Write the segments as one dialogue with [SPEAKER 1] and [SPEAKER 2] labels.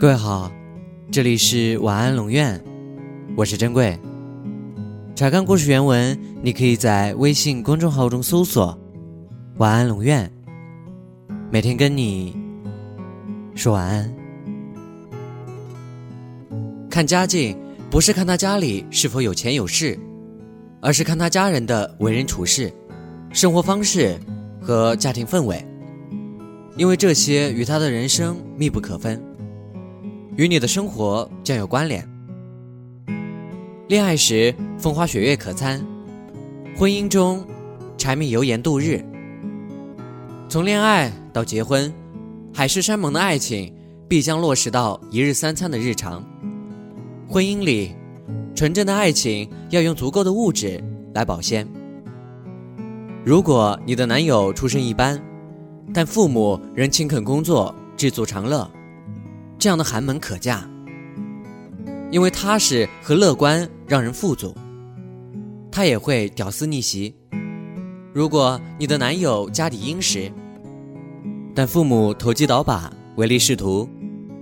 [SPEAKER 1] 各位好，这里是晚安龙院，我是珍贵。查看故事原文，你可以在微信公众号中搜索“晚安龙院”，每天跟你说晚安。看家境不是看他家里是否有钱有势，而是看他家人的为人处事、生活方式和家庭氛围，因为这些与他的人生密不可分。与你的生活将有关联。恋爱时风花雪月可餐，婚姻中柴米油盐度日。从恋爱到结婚，海誓山盟的爱情必将落实到一日三餐的日常。婚姻里，纯正的爱情要用足够的物质来保鲜。如果你的男友出身一般，但父母仍勤恳工作，知足常乐。这样的寒门可嫁，因为踏实和乐观让人富足。他也会屌丝逆袭。如果你的男友家底殷实，但父母投机倒把、唯利是图，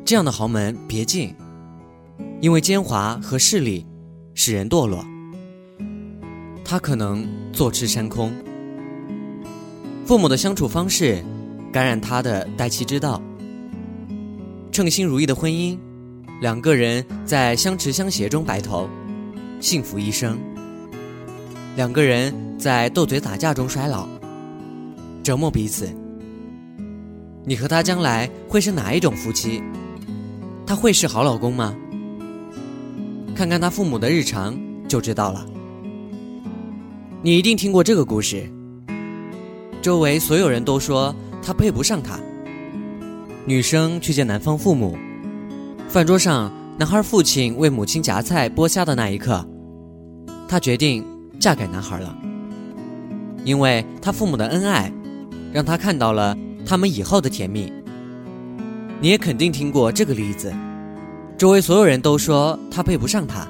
[SPEAKER 1] 这样的豪门别进，因为奸猾和势力使人堕落。他可能坐吃山空。父母的相处方式，感染他的待妻之道。称心如意的婚姻，两个人在相持相携中白头，幸福一生；两个人在斗嘴打架中衰老，折磨彼此。你和他将来会是哪一种夫妻？他会是好老公吗？看看他父母的日常就知道了。你一定听过这个故事，周围所有人都说他配不上她。女生去见男方父母，饭桌上，男孩父亲为母亲夹菜剥虾的那一刻，她决定嫁给男孩了。因为他父母的恩爱，让她看到了他们以后的甜蜜。你也肯定听过这个例子，周围所有人都说他配不上她。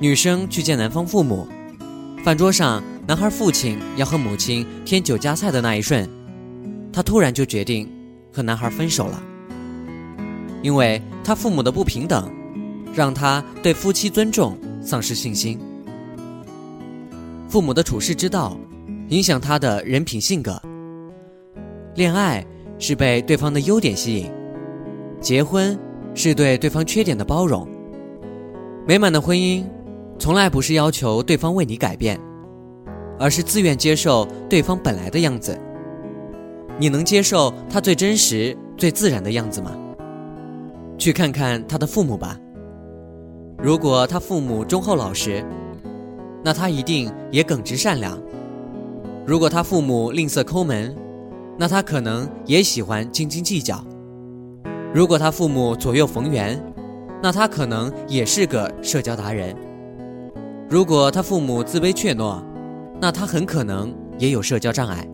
[SPEAKER 1] 女生去见男方父母，饭桌上，男孩父亲要和母亲添酒加菜的那一瞬，她突然就决定。和男孩分手了，因为他父母的不平等，让他对夫妻尊重丧失信心。父母的处世之道，影响他的人品性格。恋爱是被对方的优点吸引，结婚是对对方缺点的包容。美满的婚姻，从来不是要求对方为你改变，而是自愿接受对方本来的样子。你能接受他最真实、最自然的样子吗？去看看他的父母吧。如果他父母忠厚老实，那他一定也耿直善良；如果他父母吝啬抠门，那他可能也喜欢斤斤计较；如果他父母左右逢源，那他可能也是个社交达人；如果他父母自卑怯懦，那他很可能也有社交障碍。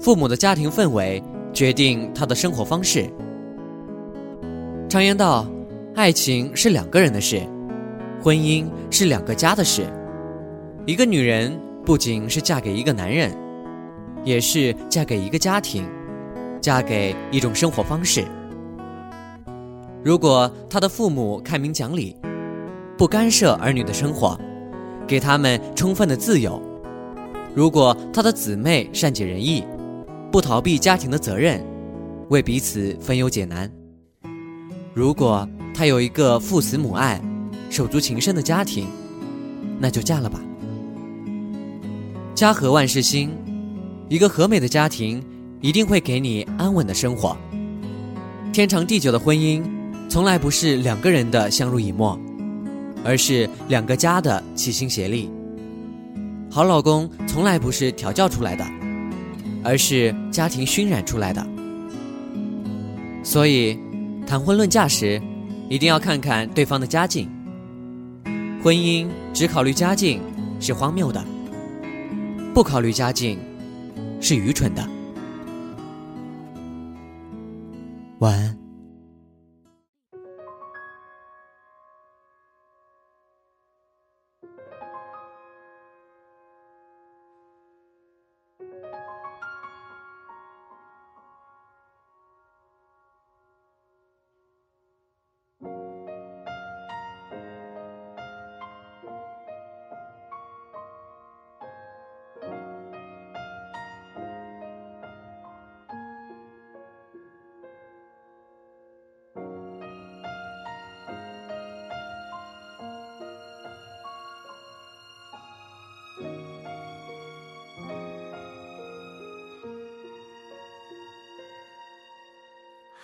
[SPEAKER 1] 父母的家庭氛围决定他的生活方式。常言道，爱情是两个人的事，婚姻是两个家的事。一个女人不仅是嫁给一个男人，也是嫁给一个家庭，嫁给一种生活方式。如果他的父母开明讲理，不干涉儿女的生活，给他们充分的自由；如果他的姊妹善解人意，不逃避家庭的责任，为彼此分忧解难。如果他有一个父慈母爱、手足情深的家庭，那就嫁了吧。家和万事兴，一个和美的家庭一定会给你安稳的生活。天长地久的婚姻，从来不是两个人的相濡以沫，而是两个家的齐心协力。好老公从来不是调教出来的。而是家庭熏染出来的，所以谈婚论嫁时，一定要看看对方的家境。婚姻只考虑家境是荒谬的，不考虑家境是愚蠢的。晚安。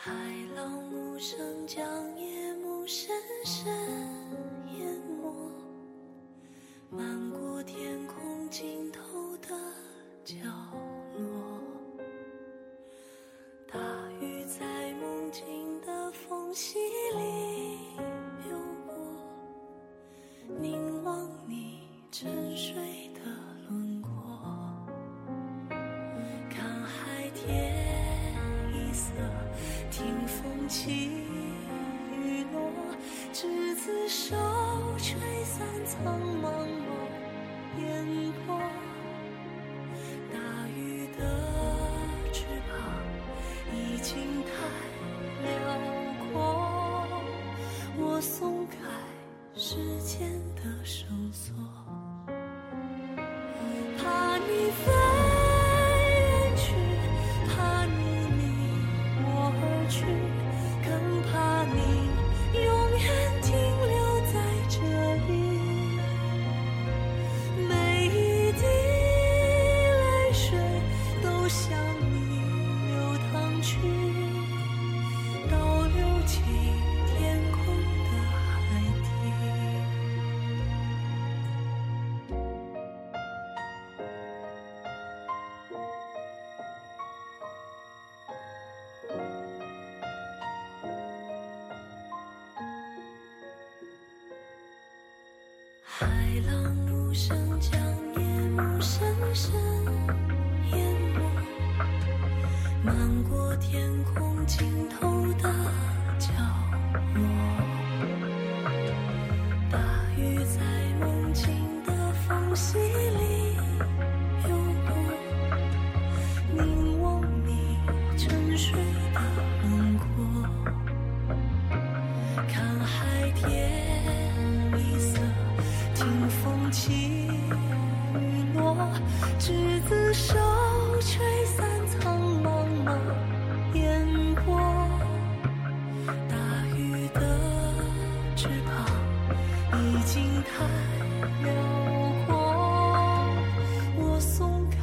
[SPEAKER 1] 海浪无声将夜幕深深声将夜幕深深淹没漫过天空尽头的角落大鱼在梦境的缝隙里游过凝望你沉睡的轮廓看海天已经太辽阔我松开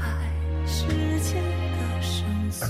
[SPEAKER 1] 时间的绳索。